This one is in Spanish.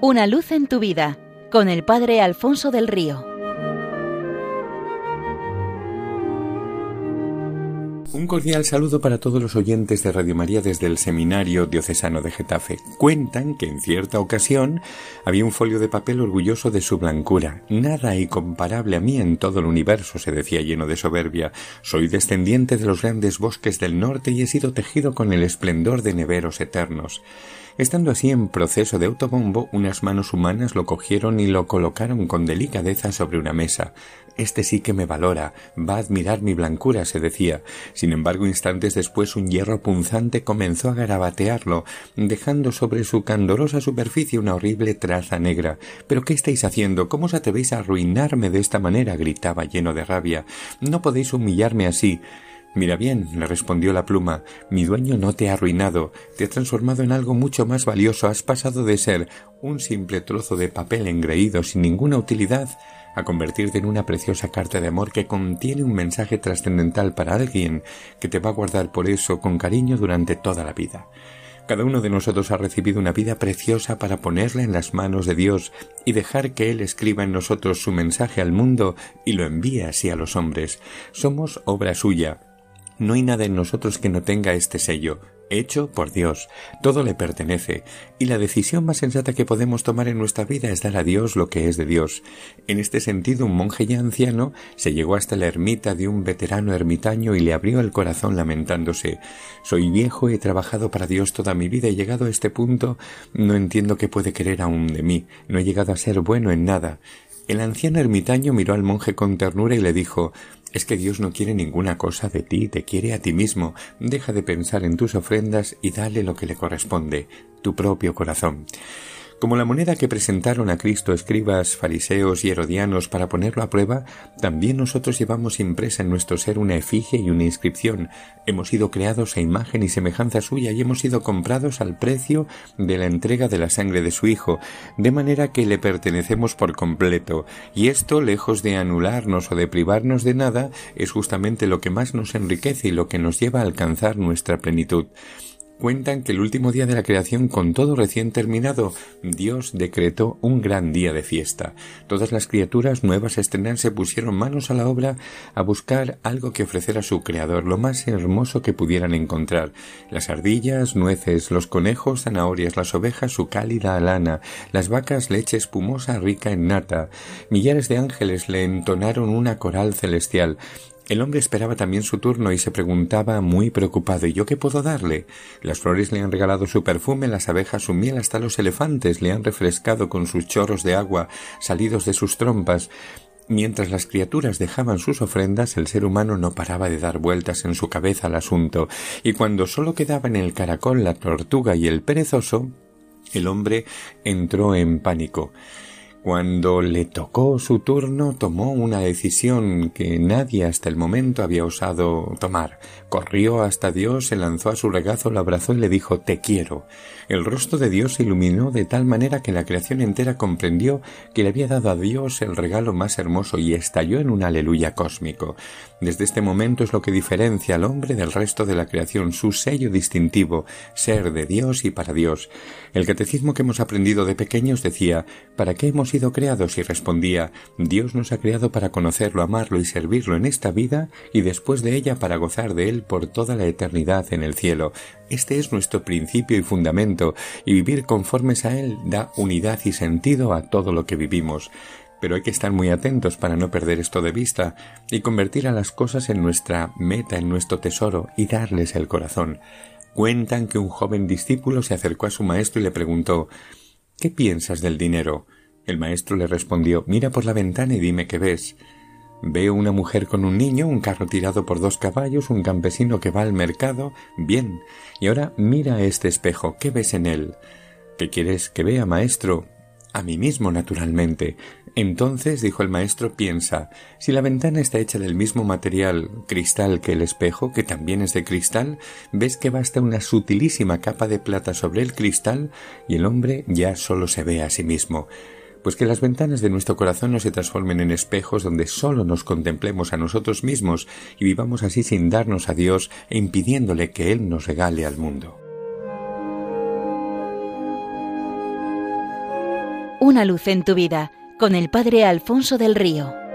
Una luz en tu vida con el Padre Alfonso del Río. Un cordial saludo para todos los oyentes de Radio María desde el Seminario Diocesano de Getafe. Cuentan que en cierta ocasión había un folio de papel orgulloso de su blancura. Nada incomparable a mí en todo el universo, se decía lleno de soberbia. Soy descendiente de los grandes bosques del norte y he sido tejido con el esplendor de neveros eternos. Estando así en proceso de autobombo, unas manos humanas lo cogieron y lo colocaron con delicadeza sobre una mesa. Este sí que me valora, va a admirar mi blancura, se decía. Sin embargo, instantes después un hierro punzante comenzó a garabatearlo, dejando sobre su candorosa superficie una horrible traza negra. ¿Pero qué estáis haciendo? ¿Cómo os atrevéis a arruinarme de esta manera? gritaba lleno de rabia. No podéis humillarme así. Mira bien, le respondió la pluma, mi dueño no te ha arruinado, te ha transformado en algo mucho más valioso, has pasado de ser un simple trozo de papel engreído sin ninguna utilidad a convertirte en una preciosa carta de amor que contiene un mensaje trascendental para alguien que te va a guardar por eso con cariño durante toda la vida. Cada uno de nosotros ha recibido una vida preciosa para ponerla en las manos de Dios y dejar que Él escriba en nosotros su mensaje al mundo y lo envíe así a los hombres. Somos obra suya, no hay nada en nosotros que no tenga este sello, hecho por Dios. Todo le pertenece, y la decisión más sensata que podemos tomar en nuestra vida es dar a Dios lo que es de Dios. En este sentido, un monje ya anciano se llegó hasta la ermita de un veterano ermitaño y le abrió el corazón lamentándose. Soy viejo, he trabajado para Dios toda mi vida y llegado a este punto no entiendo qué puede querer aún de mí. No he llegado a ser bueno en nada. El anciano ermitaño miró al monje con ternura y le dijo es que Dios no quiere ninguna cosa de ti, te quiere a ti mismo. Deja de pensar en tus ofrendas y dale lo que le corresponde, tu propio corazón. Como la moneda que presentaron a Cristo escribas, fariseos y herodianos para ponerlo a prueba, también nosotros llevamos impresa en nuestro ser una efigie y una inscripción. Hemos sido creados a imagen y semejanza suya y hemos sido comprados al precio de la entrega de la sangre de su Hijo, de manera que le pertenecemos por completo. Y esto, lejos de anularnos o de privarnos de nada, es justamente lo que más nos enriquece y lo que nos lleva a alcanzar nuestra plenitud. Cuentan que el último día de la creación, con todo recién terminado, Dios decretó un gran día de fiesta. Todas las criaturas nuevas estrenadas se pusieron manos a la obra a buscar algo que ofrecer a su Creador, lo más hermoso que pudieran encontrar. Las ardillas, nueces, los conejos, zanahorias, las ovejas, su cálida lana, las vacas, leche espumosa rica en nata. Millares de ángeles le entonaron una coral celestial. El hombre esperaba también su turno y se preguntaba muy preocupado ¿y yo qué puedo darle? Las flores le han regalado su perfume, las abejas su miel, hasta los elefantes le han refrescado con sus chorros de agua salidos de sus trompas. Mientras las criaturas dejaban sus ofrendas, el ser humano no paraba de dar vueltas en su cabeza al asunto, y cuando sólo quedaban el caracol, la tortuga y el perezoso, el hombre entró en pánico. Cuando le tocó su turno, tomó una decisión que nadie hasta el momento había osado tomar. Corrió hasta Dios, se lanzó a su regazo, lo abrazó y le dijo Te quiero. El rostro de Dios se iluminó de tal manera que la creación entera comprendió que le había dado a Dios el regalo más hermoso y estalló en un aleluya cósmico. Desde este momento es lo que diferencia al hombre del resto de la creación, su sello distintivo, ser de Dios y para Dios. El catecismo que hemos aprendido de pequeños decía ¿Para qué sido creados? y respondía Dios nos ha creado para conocerlo, amarlo y servirlo en esta vida y después de ella para gozar de él por toda la eternidad en el cielo. Este es nuestro principio y fundamento, y vivir conformes a él da unidad y sentido a todo lo que vivimos pero hay que estar muy atentos para no perder esto de vista y convertir a las cosas en nuestra meta, en nuestro tesoro y darles el corazón. Cuentan que un joven discípulo se acercó a su maestro y le preguntó ¿Qué piensas del dinero? El maestro le respondió Mira por la ventana y dime qué ves. Veo una mujer con un niño, un carro tirado por dos caballos, un campesino que va al mercado. Bien. Y ahora mira este espejo. ¿Qué ves en él? ¿Qué quieres que vea, maestro? A mí mismo, naturalmente. Entonces, dijo el maestro, piensa, si la ventana está hecha del mismo material cristal que el espejo, que también es de cristal, ves que basta una sutilísima capa de plata sobre el cristal y el hombre ya solo se ve a sí mismo. Pues que las ventanas de nuestro corazón no se transformen en espejos donde solo nos contemplemos a nosotros mismos y vivamos así sin darnos a Dios e impidiéndole que Él nos regale al mundo. Una luz en tu vida con el Padre Alfonso del Río.